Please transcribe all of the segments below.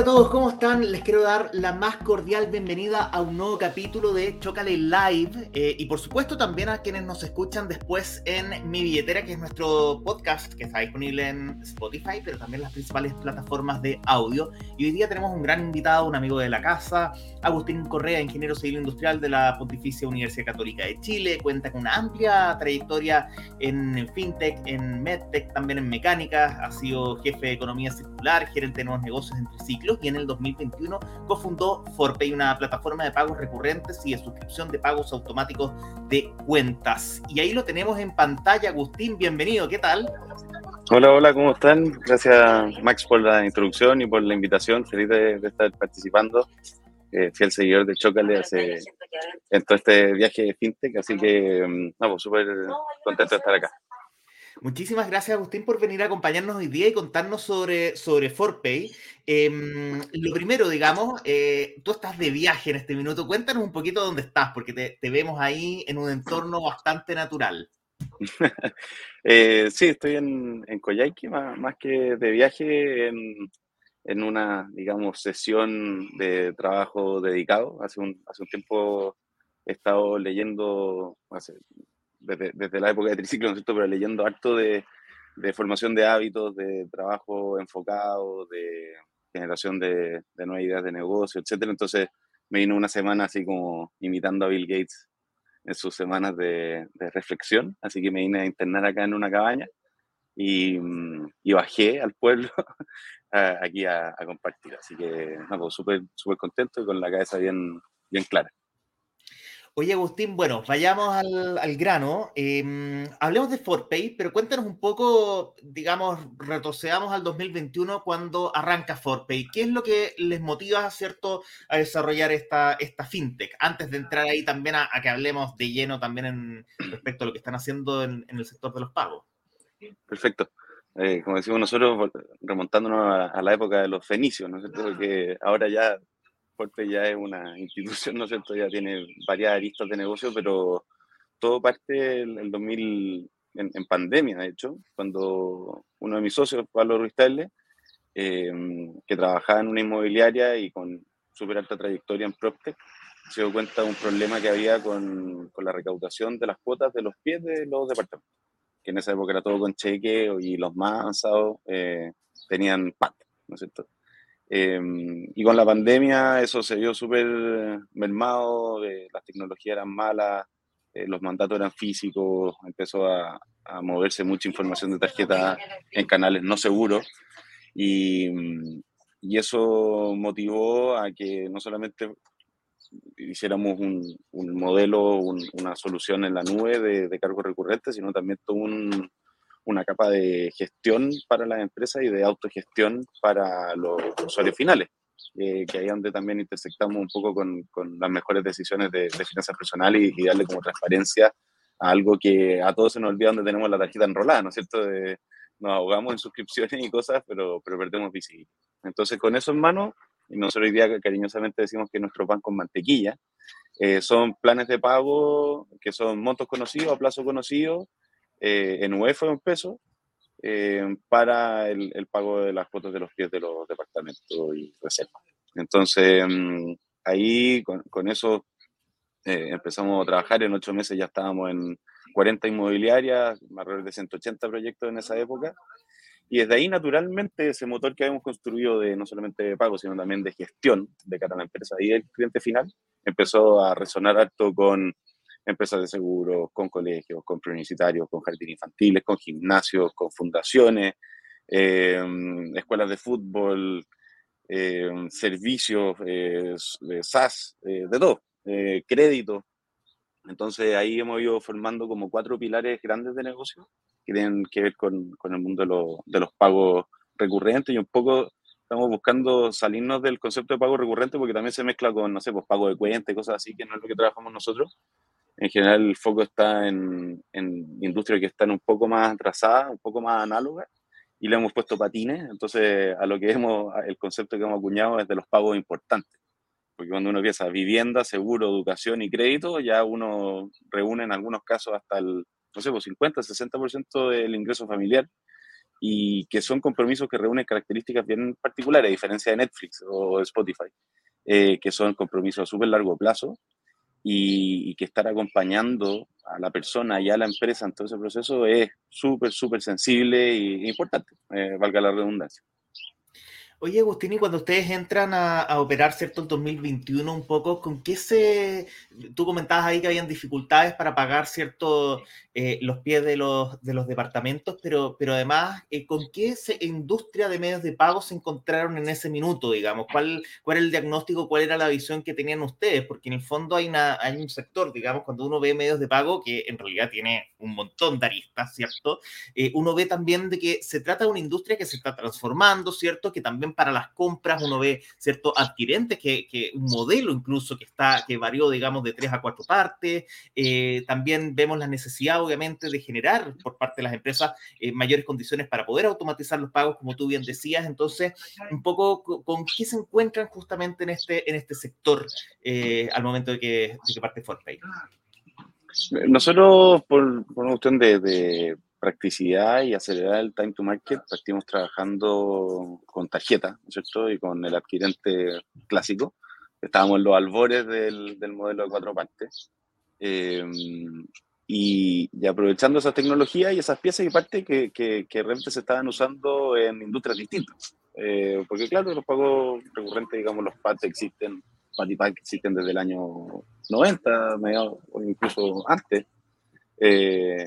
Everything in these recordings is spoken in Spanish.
A todos, ¿cómo están? Les quiero dar la más cordial bienvenida a un nuevo capítulo de Chocale Live eh, y por supuesto también a quienes nos escuchan después en Mi Billetera, que es nuestro podcast que está disponible en Spotify, pero también en las principales plataformas de audio. Y hoy día tenemos un gran invitado, un amigo de la casa, Agustín Correa, ingeniero civil industrial de la Pontificia Universidad Católica de Chile, cuenta con una amplia trayectoria en FinTech, en MedTech, también en mecánica, ha sido jefe de economía circular, gerente de nuevos negocios entre sí y en el 2021 cofundó Forpay, una plataforma de pagos recurrentes y de suscripción de pagos automáticos de cuentas. Y ahí lo tenemos en pantalla, Agustín, bienvenido, ¿qué tal? Hola, hola, ¿cómo están? Gracias Max por la introducción y por la invitación, feliz de, estar participando. Eh, fiel seguidor de Chocale hace, en todo este viaje de FinTech, así que, mm, no, pues súper contento de estar acá. Muchísimas gracias, Agustín, por venir a acompañarnos hoy día y contarnos sobre, sobre ForPay. Em, lo primero, digamos, eh, tú estás de viaje en este minuto. Cuéntanos un poquito dónde estás, porque te, vemos ahí en un entorno bastante natural. eh, sí, estoy en, en Coyhaique, más, que de viaje, en, en, una, digamos, sesión de trabajo dedicado. Hace un, hace un tiempo he estado leyendo, hace desde, la época de triciclo, ¿no es cierto? Pero leyendo harto de, formación de hábitos, de trabajo enfocado, de generación de, nuevas ideas de negocio, etcétera. Entonces me vino una semana así como imitando a Bill Gates en sus semanas de, reflexión, así que me vine a internar acá en una cabaña y, y bajé al pueblo aquí a, a, compartir. Así que, no, pues súper súper contento y con la cabeza bien, bien clara. Oye, Agustín, bueno, vayamos al, grano. Em, hablemos de ForPay, pero cuéntanos un poco, digamos, retrocedamos al 2021 cuando arranca ForPay. ¿Qué es lo que les motiva, cierto, a desarrollar esta, esta fintech? Antes de entrar ahí también a, que hablemos de lleno también en, respecto a lo que están haciendo en, el sector de los pagos. Perfecto. Eh, como decimos nosotros, remontándonos a, la época de los fenicios, ¿no es cierto? Porque ahora ya Forte ya es una institución, ¿no es cierto? Ya tiene varias aristas de negocio, pero todo parte en el 2000, en, pandemia, de hecho, cuando uno de mis socios, Pablo Ruiz eh, que trabajaba en una inmobiliaria y con súper alta trayectoria en PropTech, se dio cuenta de un problema que había con, con, la recaudación de las cuotas de los pies de los departamentos, que en esa época era todo con cheque y los más avanzados eh, tenían PAT, ¿no es cierto? Em, y con la pandemia eso se vio súper mermado, eh, las tecnologías eran malas, eh, los mandatos eran físicos, empezó a, a, moverse mucha información de tarjeta en canales no seguros. Y, y eso motivó a que no solamente hiciéramos un, un modelo, una solución en la nube de, de cargos recurrentes, sino también todo un, una capa de gestión para las empresas y de autogestión para los usuarios finales, eh, que ahí es donde también intersectamos un poco con, con las mejores decisiones de, de finanzas personales y, darle como transparencia a algo que a todos se nos olvida donde tenemos la tarjeta enrolada, ¿no es cierto? De, nos ahogamos en suscripciones y cosas, pero, pero perdemos visibilidad. Entonces, con eso en mano, y nosotros hoy día cariñosamente decimos que nuestros bancos mantequilla, eh, son planes de pago que son montos conocidos a plazo conocido, eh, en UEF un peso eh, para el, pago de las cuotas de los pies de los departamentos y reservas. Entonces, mm, ahí con, eso eh, empezamos a trabajar. En ocho meses ya estábamos en 40 inmobiliarias, alrededor de 180 proyectos en esa época. Y desde ahí, naturalmente, ese motor que habíamos construido de no solamente de pago, sino también de gestión de cara a la empresa y el cliente final, empezó a resonar alto con empresas de seguros, con colegios, con preuniversitarios, con jardines infantiles, con gimnasios, con fundaciones, eh, escuelas de fútbol, eh, servicios eh, SAS, de todo, crédito. Entonces ahí hemos ido formando como cuatro pilares grandes de negocio que tienen que ver con, con el mundo de, de, los pagos recurrentes y un poco estamos buscando salirnos del concepto de pago recurrente porque también se mezcla con, no sé, pues pago de cuenta y cosas así, que no es lo que trabajamos nosotros, en general el foco está en, en industrias que están un poco más atrasadas, un poco más análogas, y le hemos puesto patines, entonces a lo que hemos, el concepto que hemos acuñado es de los pagos importantes, porque cuando uno piensa vivienda, seguro, educación y crédito, ya uno reúne en algunos casos hasta el, no sé, pues 50, 60% del ingreso familiar, y que son compromisos que reúnen características bien particulares, a diferencia de Netflix o Spotify, eh, que son compromisos a súper largo plazo y, que estar acompañando a la persona y a la empresa en todo ese proceso es súper, súper sensible e importante, eh, valga la redundancia. Oye, Agustín, y cuando ustedes entran a, operar, ¿cierto? En 2021 un poco, ¿con qué se... Tú comentabas ahí que habían dificultades para pagar, ¿cierto? Eh, los pies de los, de los departamentos, pero, pero además, eh, ¿con qué industria de medios de pago se encontraron en ese minuto, digamos? ¿Cuál, ¿Cuál era el diagnóstico, cuál era la visión que tenían ustedes? Porque en el fondo hay, una, hay un sector, digamos, cuando uno ve medios de pago, que en realidad tiene un montón de aristas, ¿cierto? Eh, uno ve también de que se trata de una industria que se está transformando, ¿cierto? Que también para las compras uno ve ciertos adquirentes, que, un modelo incluso que, está, que varió, digamos, de tres a cuatro partes. Eh, también vemos la necesidad, obviamente, de generar por parte de las empresas eh, mayores condiciones para poder automatizar los pagos, como tú bien decías. Entonces, un poco con qué se encuentran justamente en este, en este sector eh, al momento de que, de que parte Fortpay. Nosotros, por, por una cuestión de practicidad y acelerar el time to market, partimos trabajando con tarjeta, ¿no es cierto? Y con el adquirente clásico. Estábamos en los albores del, del modelo de cuatro partes. Em, y, y, aprovechando esas tecnologías y esas piezas y partes que, que, que realmente se estaban usando en industrias distintas. Eh, porque claro, los pagos recurrentes, digamos, los PAT existen, PAT y PAT existen desde el año 90, mediados, o incluso antes. Eh,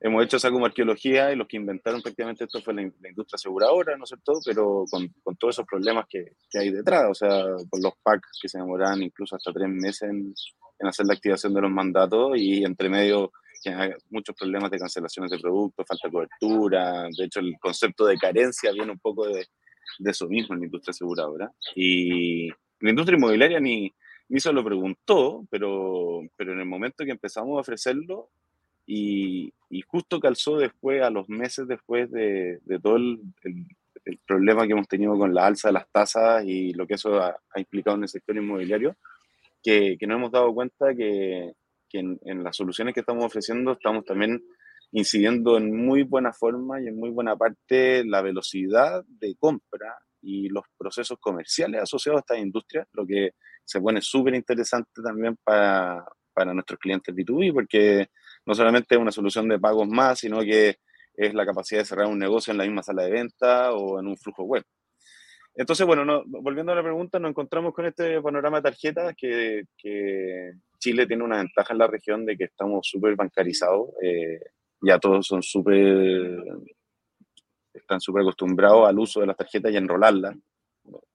hemos hecho esa como arqueología y los que inventaron prácticamente esto fue la, industria aseguradora, ¿no es cierto? Pero con, con todos esos problemas que, que, hay detrás, o sea, con los packs que se demoran incluso hasta tres meses en, en hacer la activación de los mandatos y entre medio muchos problemas de cancelaciones de productos, falta de cobertura, de hecho el concepto de carencia viene un poco de, de eso mismo en la industria aseguradora. Y la industria inmobiliaria ni, ni se lo preguntó, pero, pero en el momento que empezamos a ofrecerlo, y, justo calzó después, a los meses después de, todo el, problema que hemos tenido con la alza de las tasas y lo que eso ha, implicado en el sector inmobiliario, que, que nos hemos dado cuenta que, que en, en, las soluciones que estamos ofreciendo estamos también incidiendo en muy buena forma y en muy buena parte la velocidad de compra y los procesos comerciales asociados a esta industria, lo que se pone súper interesante también para, para nuestros clientes B2B, porque no solamente una solución de pagos más, sino que es la capacidad de cerrar un negocio en la misma sala de venta o en un flujo web. Entonces, bueno, volviendo a la pregunta, nos encontramos con este panorama de tarjetas que, Chile tiene una ventaja en la región de que estamos súper bancarizados, eh, ya todos son súper, están súper acostumbrados al uso de las tarjetas y a enrolarlas.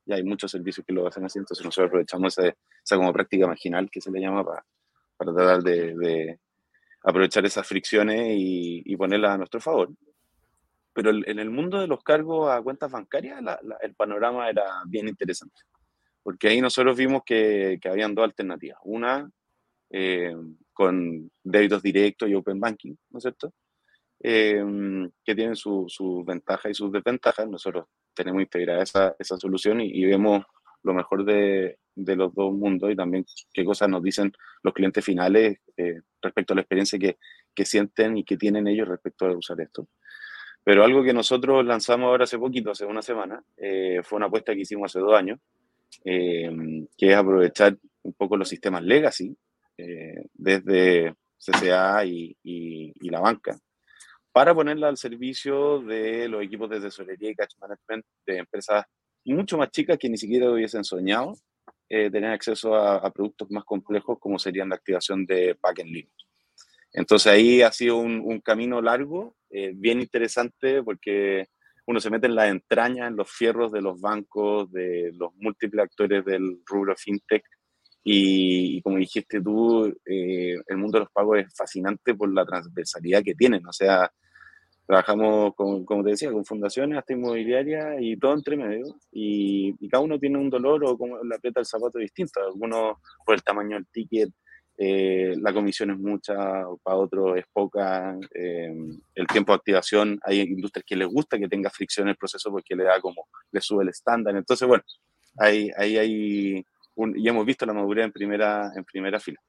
Ya hay muchos servicios que lo hacen así, entonces nosotros aprovechamos esa, esa como práctica marginal que se le llama para, para tratar de, aprovechar esas fricciones y, ponerlas a nuestro favor. Pero en el mundo de los cargos a cuentas bancarias, el panorama era bien interesante, porque ahí nosotros vimos que, que habían dos alternativas. Una, eh, con débitos directos y open banking, ¿no es cierto? Eh, que tienen sus ventajas y sus desventajas. Nosotros tenemos integrada esa, esa solución y, y, vemos lo mejor de, de los dos mundos y también qué cosas nos dicen los clientes finales eh, respecto a la experiencia que, que, sienten y que tienen ellos respecto a usar esto. Pero algo que nosotros lanzamos ahora hace poquito, hace una semana, eh, fue una apuesta que hicimos hace dos años, eh, que es aprovechar un poco los sistemas legacy desde CCA y, y, y la banca para ponerla al servicio de los equipos de tesorería y cash management de empresas mucho más chicas que ni siquiera hubiesen soñado eh, tener acceso a, productos más complejos como serían la activación de pack en línea. Entonces ahí ha sido un, camino largo, eh, bien interesante porque uno se mete en la entraña, en los fierros de los bancos, de los múltiples actores del rubro fintech y, como dijiste tú, eh, el mundo de los pagos es fascinante por la transversalidad que tienen. O sea, Trabajamos, con, como te decía, con fundaciones hasta inmobiliarias y todo entre medio. Y, cada uno tiene un dolor o como le aprieta el zapato distinto. Algunos por el tamaño del ticket, eh, la comisión es mucha, para otros es poca. Eh, el tiempo de activación, hay industrias que les gusta que tenga fricción en el proceso porque le da como, le sube el estándar. Entonces, bueno, ahí hay, hay, un, y hemos visto la madurez en primera, en primera fila.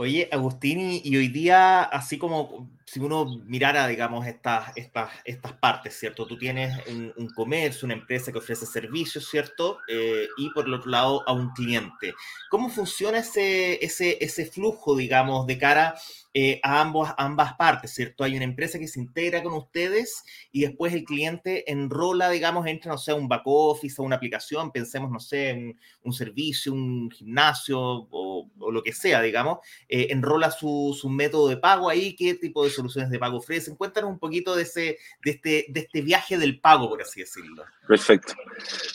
Oye, Agustín, y, hoy día, así como si uno mirara, digamos, estas, estas, estas partes, ¿cierto? Tú tienes un, comercio, una empresa que ofrece servicios, ¿cierto? Eh, y por el otro lado, a un cliente. ¿Cómo funciona ese, ese, ese flujo, digamos, de cara eh, a, ambos, ambas partes, ¿cierto? Hay una empresa que se integra con ustedes y después el cliente enrola, digamos, entra, no sé, un back office o una aplicación, pensemos, no sé, un, un servicio, un gimnasio o, lo que sea, digamos, eh, enrola su, su, método de pago ahí, qué tipo de soluciones de pago ofrecen. Cuéntanos un poquito de, ese, de, este, de este viaje del pago, por así decirlo. Perfecto.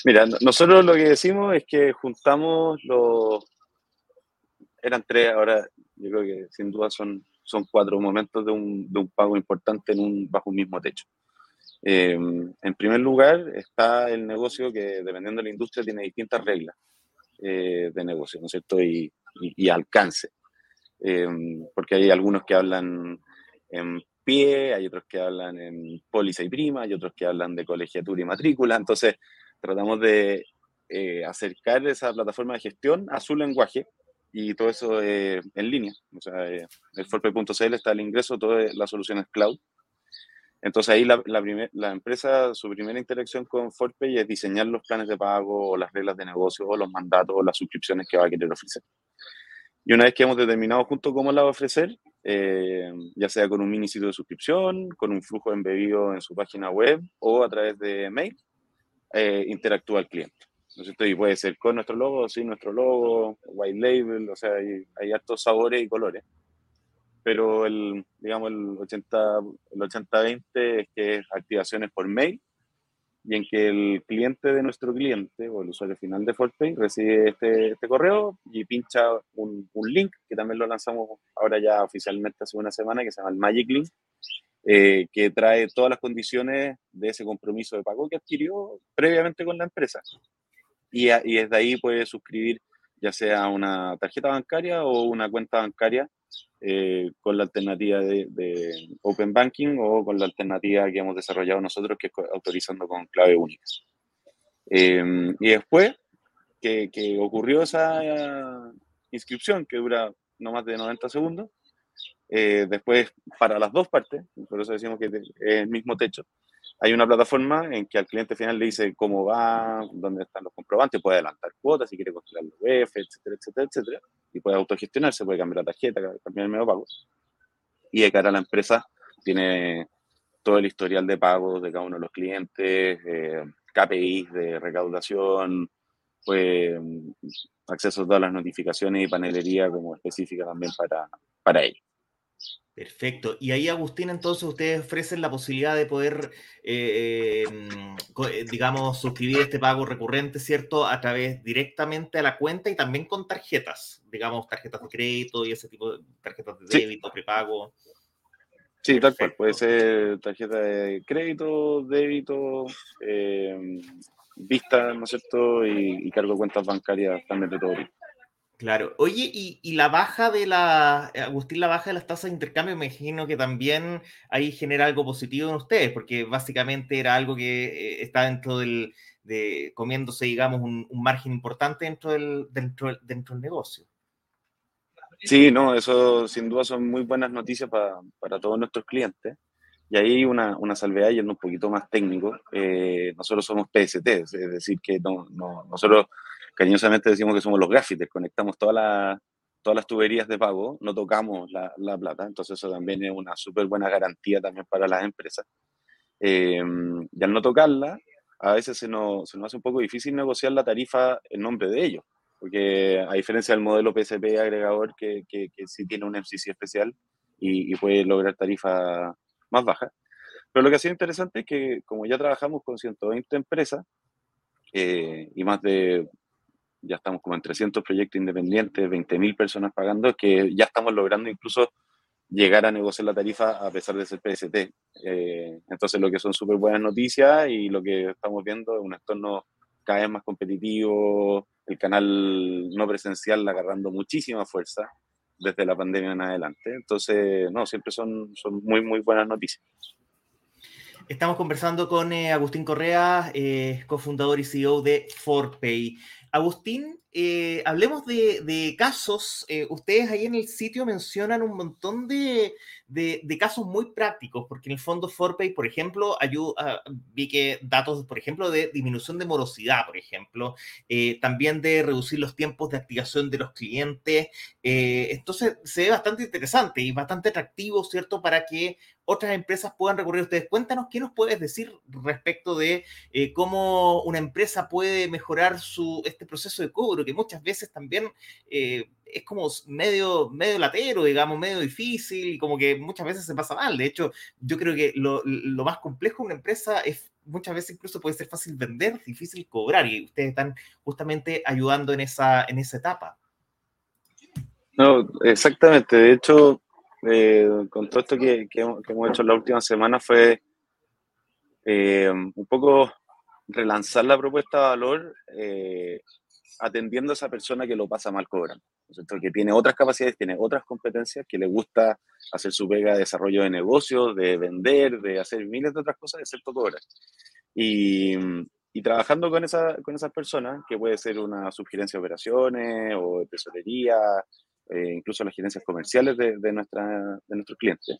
Mira, nosotros lo que decimos es que juntamos los... Eran tres, ahora yo creo que sin duda son, son cuatro momentos de un, de un pago importante en un, bajo un mismo techo. Eh, en primer lugar está el negocio que dependiendo de la industria tiene distintas reglas eh, de negocio, ¿no es cierto? Y, y, alcance. Eh, porque hay algunos que hablan en pie, hay otros que hablan en póliza y prima, hay otros que hablan de colegiatura y matrícula. Entonces, tratamos de eh, acercar esa plataforma de gestión a su lenguaje y todo eso en línea. O sea, en el forpe.cl está el ingreso, todas las soluciones cloud. Entonces ahí la, la, la, empresa, su primera interacción con Forpay es diseñar los planes de pago o las reglas de negocio o los mandatos o las suscripciones que va a querer ofrecer. Y una vez que hemos determinado junto cómo la va a ofrecer, eh, ya sea con un mini sitio de suscripción, con un flujo embebido en su página web o a través de mail, eh, interactúa el cliente. ¿No es cierto? Y puede ser con nuestro logo, sin nuestro logo, white label, o sea, hay, hay hartos sabores y colores pero el, digamos, el 80-20 el 80 es que es activaciones por mail y en que el cliente de nuestro cliente o el usuario final de Fortpay recibe este, este correo y pincha un, un, link que también lo lanzamos ahora ya oficialmente hace una semana que se llama el Magic Link eh, que trae todas las condiciones de ese compromiso de pago que adquirió previamente con la empresa y, y desde ahí puede suscribir ya sea una tarjeta bancaria o una cuenta bancaria eh, con la alternativa de, Open Banking o con la alternativa que hemos desarrollado nosotros, que es autorizando con clave única. Em, y después que, ocurrió esa inscripción, que dura no más de 90 segundos, eh, después para las dos partes, por eso decimos que es el mismo techo, hay una plataforma en que al cliente final le dice cómo va, dónde están los comprobantes, puede adelantar cuotas si quiere congelar los UF, etcétera, etcétera, etcétera, y puede autogestionarse, puede cambiar la tarjeta, cambiar el medio de pago. Y de cara a la empresa tiene todo el historial de pagos de cada uno de los clientes, eh, KPIs de recaudación, pues acceso a todas las notificaciones y panelería como específica también para, para ellos. Perfecto. Y ahí, Agustín, entonces ustedes ofrecen la posibilidad de poder, eh, mm, eh, digamos, suscribir este pago recurrente, ¿cierto? A través directamente a la cuenta y también con tarjetas, digamos, tarjetas de crédito y ese tipo de tarjetas de débito, prepago. Sí, tal cual. Puede ser tarjeta de crédito, débito, eh, vista, ¿no es cierto? Y, y cargo cuentas bancarias también de todo tipo. Claro. Oye, y, la baja de la, eh, Agustín, la baja de las tasas de intercambio, me imagino que también ahí genera algo positivo en ustedes, porque básicamente era algo que eh, está dentro del, de, comiéndose, digamos, un, margen importante dentro del, dentro, dentro del negocio. Sí, no, eso sin duda son muy buenas noticias para, para todos nuestros clientes. Y ahí una, una salvedad yendo un poquito más técnico. Eh, nosotros somos PST, es decir, que no, nosotros cariñosamente decimos que somos los gaffiters, conectamos todas las todas las tuberías de pago, no tocamos la, la plata, entonces eso también es una súper buena garantía también para las empresas. Eh, y al no tocarla, a veces se nos, se nos, hace un poco difícil negociar la tarifa en nombre de ellos, porque a diferencia del modelo PSP agregador que, que, que sí tiene un MCC especial y, y puede lograr tarifa más baja. Pero lo que ha sido interesante es que como ya trabajamos con 120 empresas eh, y más de ya estamos como en 300 proyectos independientes, 20.000 personas pagando, que ya estamos logrando incluso llegar a negociar la tarifa a pesar de ser PST. Eh, entonces, lo que son súper buenas noticias y lo que estamos viendo es un entorno cada vez más competitivo, el canal no presencial agarrando muchísima fuerza desde la pandemia en adelante. Entonces, no, siempre son, son muy, muy buenas noticias. Estamos conversando con eh, Agustín Correa, eh, cofundador y CEO de Forpay. Agustín, eh, hablemos de, casos. Eh, ustedes ahí en el sitio mencionan un montón de, casos muy prácticos, porque en el fondo ForPay, por ejemplo, ayuda, vi que datos, por ejemplo, de disminución de morosidad, por ejemplo, eh, también de reducir los tiempos de activación de los clientes. entonces, se ve bastante interesante y bastante atractivo, ¿cierto?, para que otras empresas puedan recurrir a ustedes. Cuéntanos qué nos puedes decir respecto de cómo una empresa puede mejorar su, este proceso de cobro que muchas veces también eh, es como medio, medio latero, digamos, medio difícil, y como que muchas veces se pasa mal. De hecho, yo creo que lo, más complejo de una empresa es muchas veces incluso puede ser fácil vender, difícil cobrar, y ustedes están justamente ayudando en esa, en esa etapa. No, exactamente. De hecho, eh, con todo esto que, hemos hecho en la última semana fue eh, un poco relanzar la propuesta de valor atendiendo a esa persona que lo pasa mal cobrando, que tiene otras capacidades, tiene otras competencias, que le gusta hacer su pega de desarrollo de negocios, de vender, de hacer miles de otras cosas, excepto cobrar. Y, y trabajando con, esa, con esas personas, que puede ser una sugerencia de operaciones o de tesorería, eh, incluso las gerencias comerciales de, de, nuestra, de nuestros clientes,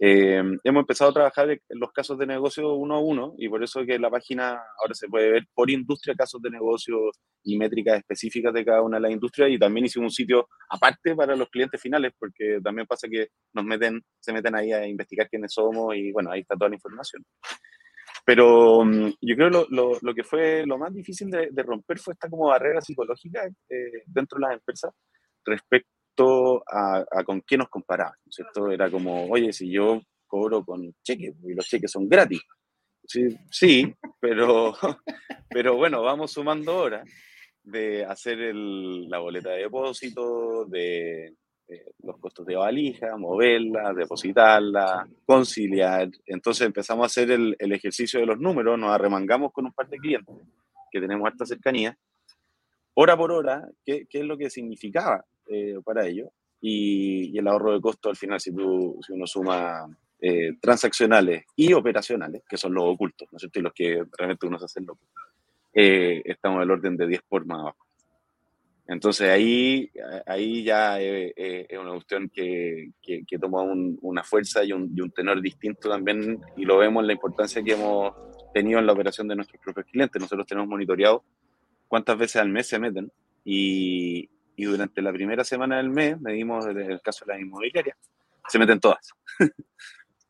eh, hemos empezado a trabajar en los casos de negocio uno a uno y por eso que la página ahora se puede ver por industria casos de negocio y métricas específicas de cada una de las industrias y también hicimos un sitio aparte para los clientes finales porque también pasa que nos meten, se meten ahí a investigar quiénes somos y bueno, ahí está toda la información. Pero mm, yo creo lo, lo, lo que fue lo más difícil de, romper fue esta como barrera psicológica eh, dentro de las empresas respecto a, con qué nos comparaban, ¿cierto? Era como, oye, si yo cobro con cheques y los cheques son gratis. Sí, sí pero, pero bueno, vamos sumando horas de hacer el, la boleta de depósito, de los costos de valija, moverla, depositarla, conciliar. Entonces empezamos a hacer el, el, ejercicio de los números, nos arremangamos con un par de clientes que tenemos harta cercanía, hora por hora, qué, qué es lo que significaba eh, para ello. Y, el ahorro de costo al final, si, tú, si uno suma eh, transaccionales y operacionales, que son los ocultos, ¿no es cierto? Y los que realmente uno se hace loco, eh, estamos el orden de 10 por más abajo. Entonces ahí, ahí ya es una cuestión que, que, toma una fuerza y un, y un, tenor distinto también y lo vemos en la importancia que hemos tenido en la operación de nuestros propios clientes. Nosotros tenemos monitoreado cuántas veces al mes se meten y, y durante la primera semana del mes, medimos el, el caso de la inmobiliaria, se meten todas.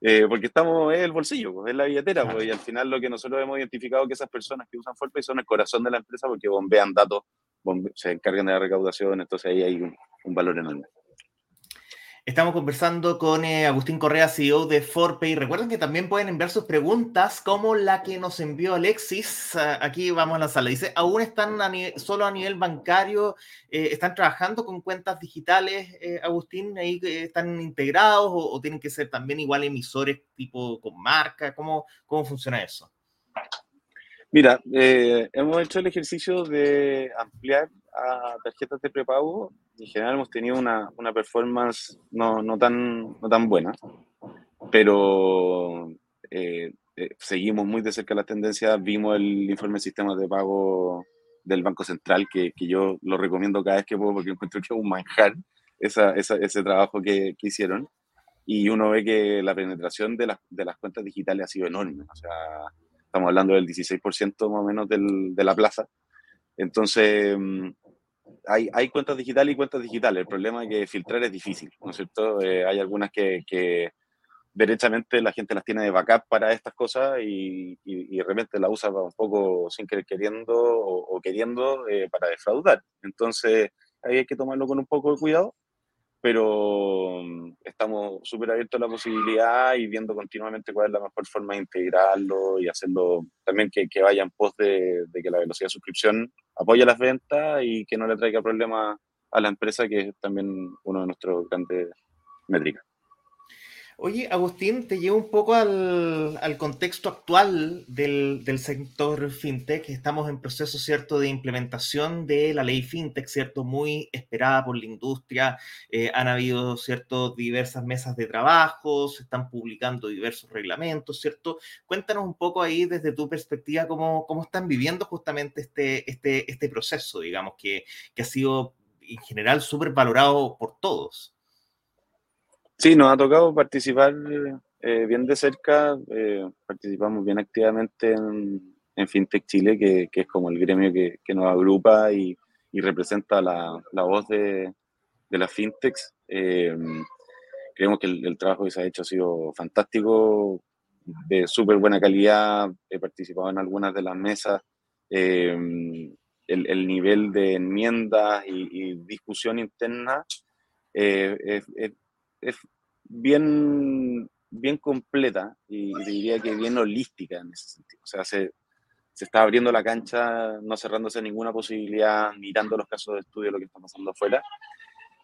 eh, porque estamos en el bolsillo, pues, en la billetera, pues, y al final lo que nosotros hemos identificado que esas personas que usan Forpay son el corazón de la empresa porque bombean datos, se encargan de la recaudación, entonces ahí hay un valor enorme. Estamos conversando con eh, Agustín Correa, CEO de Forpay. Recuerden que también pueden enviar sus preguntas, como la que nos envió Alexis. Ah, aquí vamos a lanzarla. Dice, ¿aún están solo a nivel bancario? Eh, ¿Están trabajando con cuentas digitales, eh, Agustín? ¿Ahí están integrados o, tienen que ser también igual emisores tipo con marca? ¿Cómo, cómo funciona eso? Mira, hemos hecho el ejercicio de ampliar a tarjetas de prepago en general hemos tenido una, una performance no, no, tan, no tan buena, pero eh, eh, seguimos muy de cerca la tendencia. Vimos el informe de sistemas de pago del Banco Central, que, que, yo lo recomiendo cada vez que puedo porque encuentro que es un manjar esa, esa, ese trabajo que, que, hicieron. Y uno ve que la penetración de, las, de las cuentas digitales ha sido enorme. O sea, estamos hablando del 16% más o menos del, de la plaza. Entonces, mm, hay, hay, cuentas digitales y cuentas digitales. El problema es que filtrar es difícil, ¿no es cierto? Eh, hay algunas que, que, derechamente la gente las tiene de backup para estas cosas y, y, y de repente la usa un poco sin querer queriendo o, queriendo eh, para defraudar. Entonces, ahí hay que tomarlo con un poco de cuidado pero mm, estamos súper abiertos a la posibilidad y viendo continuamente cuál es la mejor forma de integrarlo y hacerlo también que, que vaya en pos de, que la velocidad de suscripción apoye las ventas y que no le traiga problemas a la empresa, que es también uno de nuestros grandes métricas. Oye, Agustín, te llevo un poco al, contexto actual del, sector fintech. Estamos en proceso, ¿cierto?, de implementación de la ley fintech, ¿cierto?, muy esperada por la industria. Eh, han habido, ¿cierto?, diversas mesas de trabajo, se están publicando diversos reglamentos, ¿cierto? Cuéntanos un poco ahí desde tu perspectiva cómo, cómo están viviendo justamente este, este, este proceso, digamos, que, que ha sido en general súper valorado por todos. Sí, nos ha tocado participar eh, bien de cerca, eh, participamos bien activamente en, FinTech Chile, que, es como el gremio que, nos agrupa y, representa la, voz de, de las fintechs. Eh, creemos que el, trabajo que se ha hecho ha sido fantástico, de súper buena calidad, he participado en algunas de las mesas. el, nivel de enmiendas y, discusión interna es bien, bien completa y diría que bien holística en ese sentido. O sea, se, se está abriendo la cancha, no cerrándose ninguna posibilidad, mirando los casos de estudio, lo que está pasando afuera.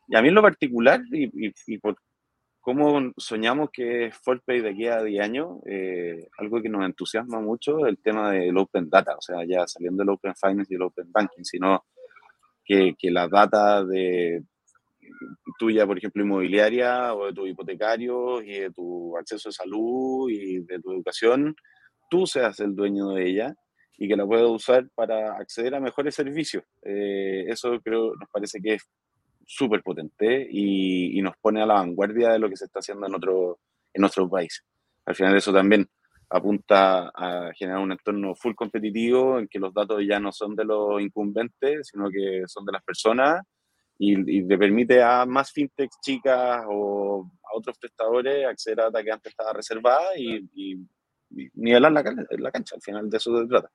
Y a mí en lo particular, y, y, por cómo soñamos que es ForPay de aquí a 10 años, eh, algo que nos entusiasma mucho el tema del Open Data, o sea, ya saliendo del Open Finance y el Open Banking, sino que, que la data de tuya, por ejemplo, inmobiliaria o de tu hipotecario y de tu acceso a salud y de tu educación, tú seas el dueño de ella y que la puedas usar para acceder a mejores servicios. Eh, eso creo, nos parece que es súper potente y, y, nos pone a la vanguardia de lo que se está haciendo en, otro, en nuestro país. Al final eso también apunta a generar un entorno full competitivo en que los datos ya no son de los incumbentes, sino que son de las personas y, le permite a más fintechs chicas o a otros prestadores acceder a data que antes estaba reservada y, y, nivelar la, la, cancha. Al final de eso se trata.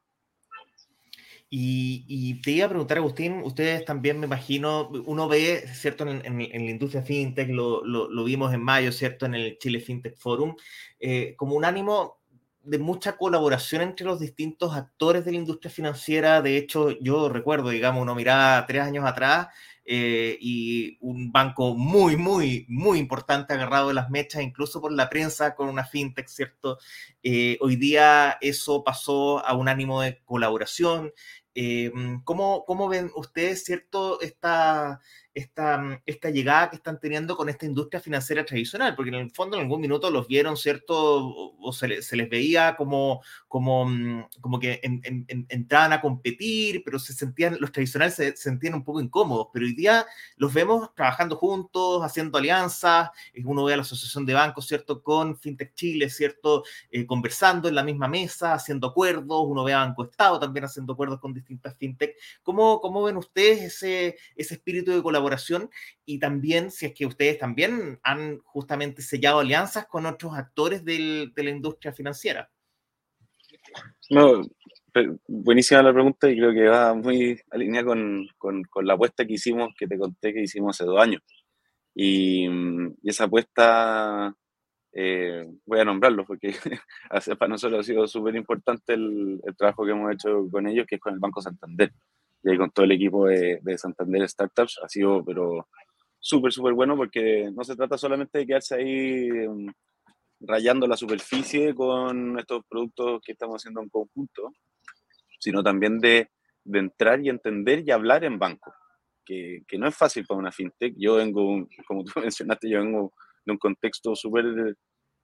Y, te iba a preguntar, Agustín, ustedes también me imagino, uno ve, ¿cierto? En, en, la industria fintech, lo, lo, vimos en mayo, ¿cierto? En el Chile Fintech Forum, eh, como un ánimo de mucha colaboración entre los distintos actores de la industria financiera. De hecho, yo recuerdo, digamos, uno miraba tres años atrás eh, y un banco muy, muy, muy importante agarrado de las mechas, incluso por la prensa, con una fintech, ¿cierto? Eh, hoy día eso pasó a un ánimo de colaboración. Eh, ¿cómo, ¿Cómo ven ustedes, cierto, esta esta, mm, esta llegada que están teniendo con esta industria financiera tradicional, porque en el fondo en algún minuto los vieron, ¿cierto? O, se, les veía como, como, mm, como que entraban a competir, pero se sentían, los tradicionales se, sentían un poco incómodos, pero hoy día los vemos trabajando juntos, haciendo alianzas, uno ve a la Asociación de Bancos, ¿cierto? Con FinTech Chile, ¿cierto? Eh, conversando en la misma mesa, haciendo acuerdos, uno ve a Banco Estado también haciendo acuerdos con distintas FinTech. ¿Cómo, cómo ven ustedes ese, ese espíritu de colaboración? Y también si es que ustedes también han justamente sellado alianzas con otros actores del, de la industria financiera. No, buenísima la pregunta y creo que va muy alineada con, con, con, la apuesta que hicimos, que te conté que hicimos hace dos años. Y, y esa apuesta, eh, voy a nombrarlo porque para nosotros ha sido súper importante el, el, trabajo que hemos hecho con ellos, que es con el Banco Santander y con todo el equipo de, de Santander Startups. Ha sido, pero súper, súper bueno porque no se trata solamente de quedarse ahí um, rayando la superficie con estos productos que estamos haciendo en conjunto, sino también de, de entrar y entender y hablar en banco, que, que, no es fácil para una fintech. Yo vengo, como tú mencionaste, yo vengo de un contexto súper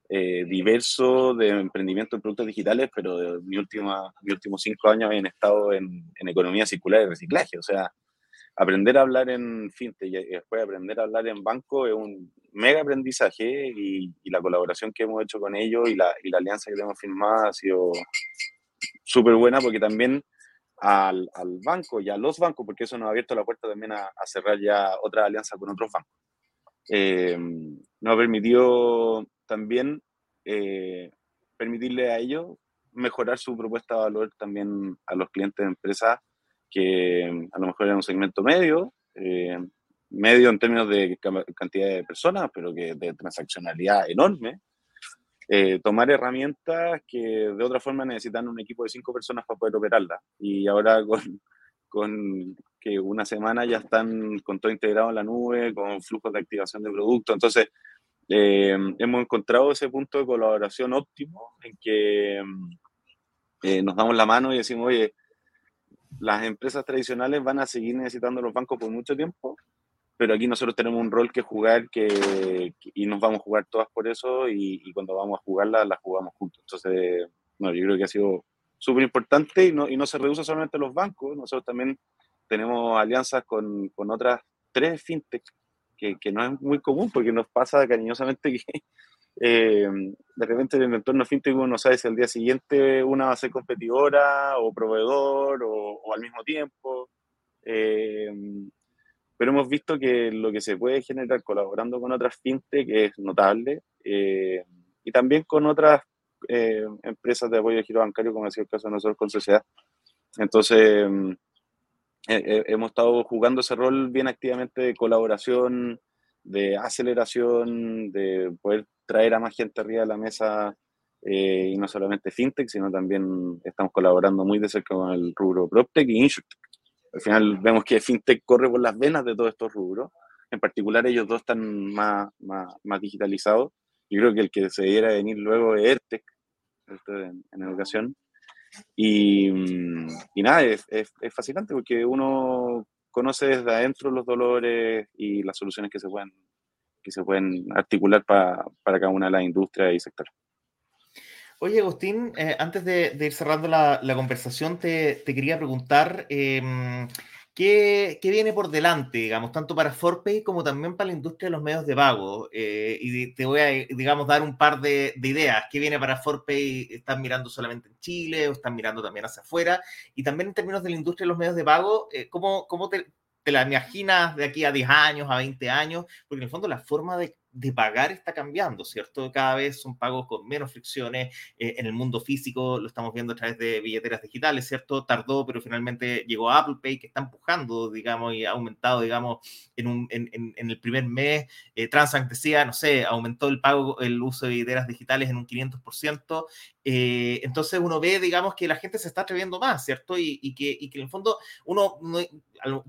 eh, diverso de emprendimiento en productos digitales, pero de mi última, mis últimos cinco años habían estado en, en, economía circular y reciclaje. O sea, aprender a hablar en fintech y después aprender a hablar en banco es un mega aprendizaje y, y la colaboración que hemos hecho con ellos y la, y la alianza que hemos firmado ha sido súper buena porque también al, al, banco y a los bancos, porque eso nos ha abierto la puerta también a, a cerrar ya otra alianza con otros bancos. Eh, nos ha permitido también eh, permitirle a ellos mejorar su propuesta de valor también a los clientes de empresas que mm, a lo mejor era un segmento medio, eh, medio en términos de cantidad de personas, pero que de transaccionalidad enorme, eh, tomar herramientas que de otra forma necesitan un equipo de cinco personas para poder operarlas. Y ahora con, con que una semana ya están con todo integrado en la nube, con flujos de activación de productos. Entonces, eh, hemos encontrado ese punto de colaboración óptimo en que eh, nos damos la mano y decimos, oye, las empresas tradicionales van a seguir necesitando los bancos por mucho tiempo, pero aquí nosotros tenemos un rol que jugar que, y nos vamos a jugar todas por eso y, cuando vamos a jugarla, la jugamos juntos. Entonces, no, yo creo que ha sido súper importante y no, y no se reduce solamente a los bancos, nosotros también tenemos alianzas con, con otras tres fintechs que, que, no es muy común porque nos pasa cariñosamente que eh, de repente en el entorno fintech uno no sabe si al día siguiente una va a ser competidora o proveedor o, al mismo tiempo. Eh, pero hemos visto que lo que se puede generar colaborando con otras fintech es notable eh, y también con otras empresas de apoyo de giro bancario, como sido el caso de nosotros con Sociedad. Entonces, hemos estado jugando ese rol bien activamente de colaboración, de aceleración, de poder traer a más gente arriba de la mesa eh, y no solamente fintech, sino también estamos colaborando muy de cerca con el rubro PropTech y InsurTech. Al final vemos que fintech corre por las venas de todos estos rubros. En particular ellos dos están más, más, más digitalizados. Yo creo que el que se debiera venir luego es EdTech, en, en educación. Y, y nada, es, es, fascinante porque uno conoce desde adentro los dolores y las soluciones que se pueden, que se pueden articular para, para cada una de las industrias y sectores. Oye, Agustín, eh, antes de, ir cerrando la, conversación, te, quería preguntar eh, ¿Qué, viene por delante, digamos, tanto para Forpay como también para la industria de los medios de pago? Eh, y te voy a, digamos, dar un par de, ideas. ¿Qué viene para Forpay? ¿Están mirando solamente en Chile o están mirando también hacia afuera? Y también en términos de la industria de los medios de pago, eh, ¿cómo, cómo te, te, la imaginas de aquí a 10 años, a 20 años? Porque en el fondo la forma de de pagar está cambiando, ¿cierto? Cada vez son pagos con menos fricciones. Eh, en el mundo físico lo estamos viendo a través de billeteras digitales, ¿cierto? Tardó, pero finalmente llegó Apple Pay, que está empujando, digamos, y ha aumentado, digamos, en, un, en, en, el primer mes. Eh, decía, no sé, aumentó el pago, el uso de billeteras digitales en un 500%. Eh, entonces uno ve, digamos, que la gente se está atreviendo más, ¿cierto? Y, y, que, y que, en el fondo uno,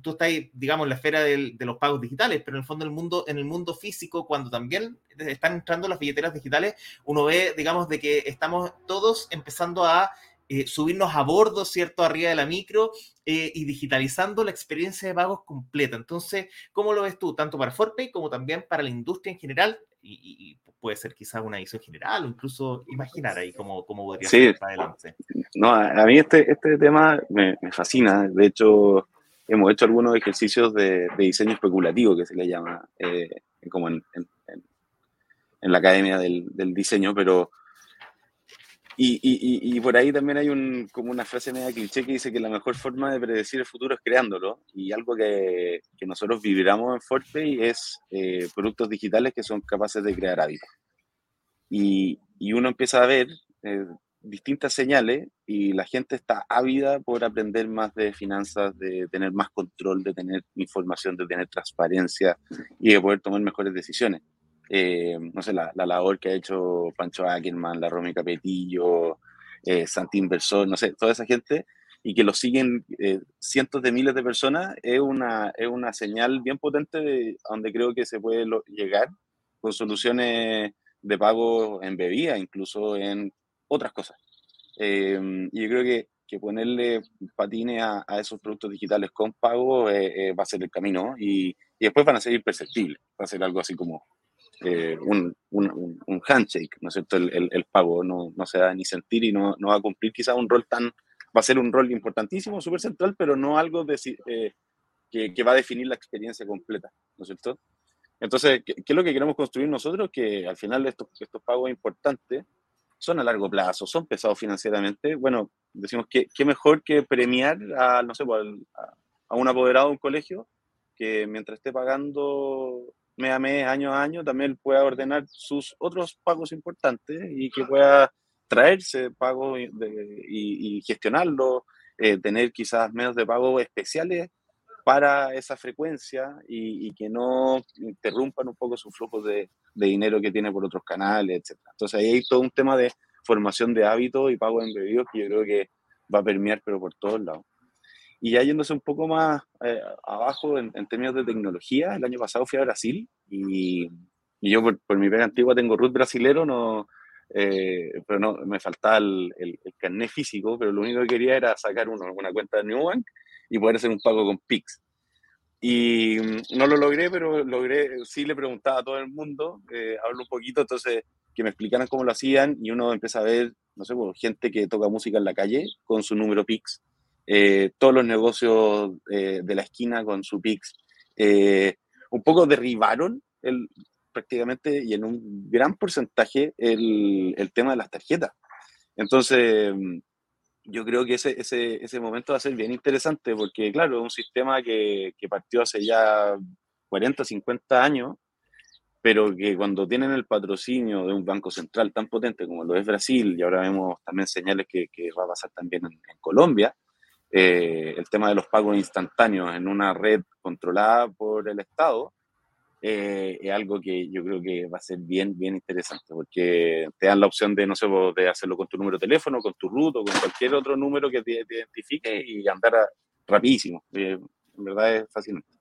tú estás, digamos, en la esfera del, de los pagos digitales, pero en el fondo el mundo, en el mundo físico, cuando también están entrando las billeteras digitales, uno ve, digamos, de que estamos todos empezando a eh, subirnos a bordo, ¿cierto? Arriba de la micro eh, y digitalizando la experiencia de pagos completa. Entonces, ¿cómo lo ves tú? Tanto para Forpay como también para la industria en general y, y puede ser quizás una visión general o incluso imaginar ahí cómo, cómo podría sí. ser para adelante. No, a mí este, este tema me, me fascina. De hecho, hemos hecho algunos ejercicios de, de, diseño especulativo, que se le llama, eh, como en, en, en, la academia del, del diseño, pero... Y, y, y, por ahí también hay un, como una frase media cliché que dice que la mejor forma de predecir el futuro es creándolo. Y algo que, que nosotros vibramos en Fortpay es eh, productos digitales que son capaces de crear hábitos. Y, y uno empieza a ver eh, distintas señales y la gente está ávida por aprender más de finanzas, de tener más control, de tener información, de tener transparencia y de poder tomar mejores decisiones. Eh, no sé, la, la, labor que ha hecho Pancho Ackerman, la Romy Capetillo, eh, Santi Inversor, no sé, toda esa gente y que lo siguen eh, cientos de miles de personas es una, es una señal bien potente de donde creo que se puede lo, llegar con soluciones de pago en bebida, incluso en otras cosas. Eh, y yo creo que, que ponerle patines a, a, esos productos digitales con pago eh, eh, va a ser el camino y, y, después van a ser imperceptibles. Va a ser algo así como eh, un, un, handshake, ¿no es cierto? El, el, pago no, no se va a ni sentir y no, no va a cumplir quizás un rol tan, va a ser un rol importantísimo, súper central, pero no algo eh, que, que, va a definir la experiencia completa, ¿no es cierto? Entonces, ¿qué, ¿qué, es lo que queremos construir nosotros? Que al final estos, estos pagos importantes son a largo plazo, son pesados financieramente. Bueno, decimos que qué mejor que premiar a, no sé, pues, a, a un apoderado de un colegio que mientras esté pagando mes a mes, año a año, también pueda ordenar sus otros pagos importantes y que pueda traerse pagos y, y, eh, tener quizás medios de pago especiales para esa frecuencia y, y, que no interrumpan un poco su flujo de, de, dinero que tiene por otros canales, etc. Entonces ahí hay todo un tema de formación de hábitos y pago embebidos que yo creo que va a permear, pero por todos lados. Y ya yéndose un poco más eh, abajo en, en, términos de tecnología, el año pasado fui a Brasil y, Y yo por, mi pega antigua tengo root brasilero, no, eh, pero no, me faltaba el, el, carnet físico, pero lo único que quería era sacar uno, una cuenta de Newbank y poder hacer un pago con Pix. Y mm, no lo logré, pero logré, sí le preguntaba a todo el mundo, eh, hablo un poquito, entonces que me explicaran cómo lo hacían y uno empieza a ver, no sé, pues, gente que toca música en la calle con su número Pix, eh, todos los negocios eh, de la esquina con su Pix. un poco derribaron el, prácticamente y en un gran porcentaje el, el tema de las tarjetas. Entonces, mm, yo creo que ese, ese, ese, momento va a ser bien interesante porque, claro, es un sistema que, que, partió hace ya 40, 50 años, pero que cuando tienen el patrocinio de un banco central tan potente como lo es Brasil, y ahora vemos también señales que, que va a pasar también en, Colombia, eh, el tema de los pagos instantáneos en una red controlada por el Estado, eh, es algo que yo creo que va a ser bien, bien interesante, porque te dan la opción de, no sé, de hacerlo con tu número de teléfono, con tu ruta, con cualquier otro número que te, identifique y andar rapidísimo. Eh, en verdad es fascinante.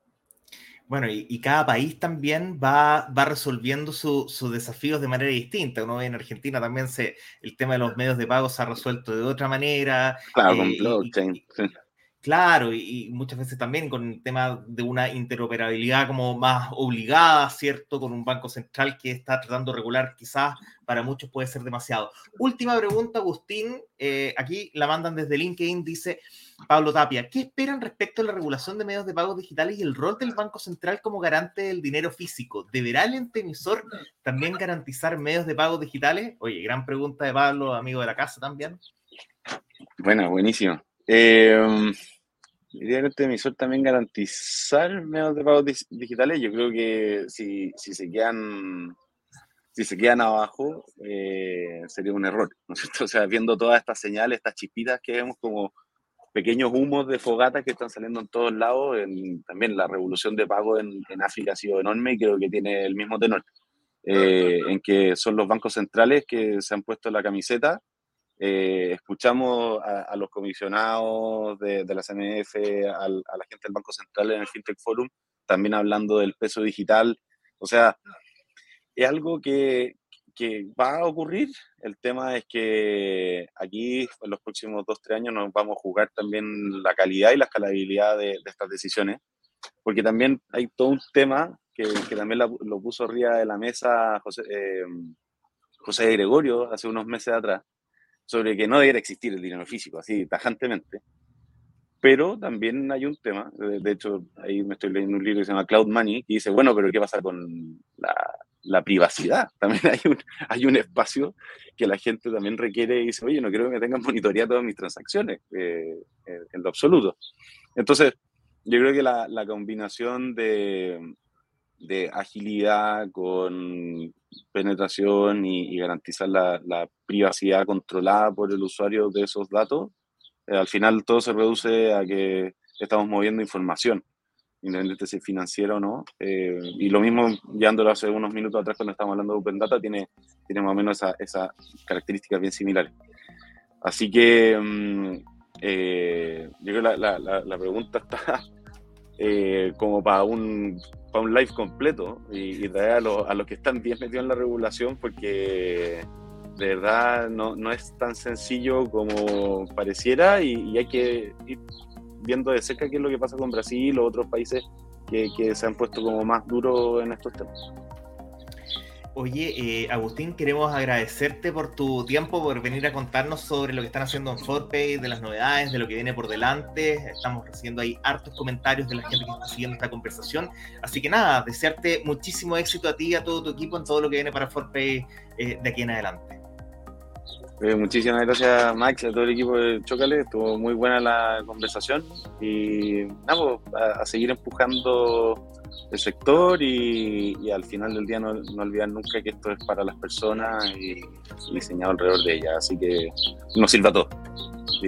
Bueno, y, cada país también va, va resolviendo sus desafíos de manera distinta. Uno ve en Argentina también se, el tema de los medios de pago se ha resuelto de otra manera. Claro, con eh, blockchain. Claro, y, muchas veces también con el tema de una interoperabilidad como más obligada, ¿cierto? Con un banco central que está tratando de regular, quizás para muchos puede ser demasiado. Última pregunta, Agustín, eh, aquí la mandan desde LinkedIn, dice Pablo Tapia, ¿qué esperan respecto a la regulación de medios de pagos digitales y el rol del Banco Central como garante del dinero físico? ¿Deberá el ente emisor también garantizar medios de pagos digitales? Oye, gran pregunta de Pablo, amigo de la casa también. Bueno, buenísimo. Eh, Que este emisor también garantizar medios de pago digitales. Yo creo que si, si se quedan si se quedan abajo, eh, sería un error, ¿no es cierto? O sea, viendo todas estas señales, estas chispitas que vemos como pequeños humos de fogata que están saliendo en todos lados, también la revolución de pago en, en, África ha sido enorme y creo que tiene el mismo tenor, eh, en que son los bancos centrales que se han puesto la camiseta eh, escuchamos a, los comisionados de, la CMF, a la gente del Banco Central en el FinTech Forum, también hablando del peso digital. O sea, es algo que, que va a ocurrir. El tema es que aquí, en los próximos dos, tres años, nos vamos a jugar también la calidad y la escalabilidad de, estas decisiones, porque también hay todo un tema que, que también lo puso arriba de la mesa José, eh, José Gregorio hace unos meses atrás, sobre que no debiera existir el dinero físico, así tajantemente. Pero también hay un tema, de, hecho, ahí me estoy leyendo un libro que se llama Cloud Money, y dice, bueno, pero ¿qué pasa con la, la privacidad? También hay un, hay un espacio que la gente también requiere y dice, oye, no quiero que me tengan monitoreado todas mis transacciones, eh, en lo absoluto. Entonces, yo creo que la, la combinación de, de agilidad con penetración y, garantizar la, privacidad controlada por el usuario de esos datos, eh, al final todo se reduce a que estamos moviendo información, independientemente si es financiera o no. Eh, y lo mismo, llevándolo hace unos minutos atrás cuando estábamos hablando de Open Data, tiene, tiene más o menos esas esa características bien similares. Así que mm, eh, yo creo que la, la, pregunta está como para un un live completo y, traer a, a, los que están bien metidos en la regulación porque de verdad no, no es tan sencillo como pareciera y, hay que ir viendo de cerca qué es lo que pasa con Brasil o otros países que, que se han puesto como más duros en estos temas. Oye, eh, Agustín, queremos agradecerte por tu tiempo, por venir a contarnos sobre lo que están haciendo en Forpay, de las novedades, de lo que viene por delante. Estamos recibiendo ahí hartos comentarios de la gente que está siguiendo esta conversación. Así que nada, desearte muchísimo éxito a ti y a todo tu equipo en todo lo que viene para Forpay eh, de aquí en adelante. Eh, muchísimas gracias, Max, a todo el equipo de Chocale. Estuvo muy buena la conversación y nada, pues, a seguir empujando el sector y, al final del día no, no olvidar nunca que esto es para las personas y, diseñado alrededor de ellas. Así que nos sirva todo.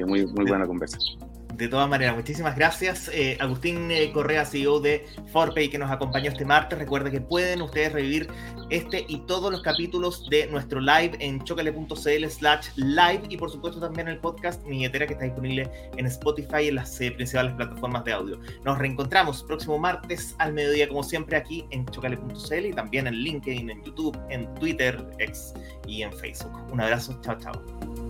muy, muy buena conversación. De todas maneras, muchísimas gracias. Eh, Agustín eh, Correa, CEO de Forpay, que nos acompañó este martes. Recuerden que pueden ustedes revivir este y todos los capítulos de nuestro live en chocale.cl slash live y por supuesto también el podcast Niñetera que está disponible en Spotify y en las eh, principales plataformas de audio. Nos reencontramos próximo martes al mediodía como siempre aquí en chocale.cl y también en LinkedIn, en YouTube, en Twitter, y en Facebook. Un abrazo, chao, chao.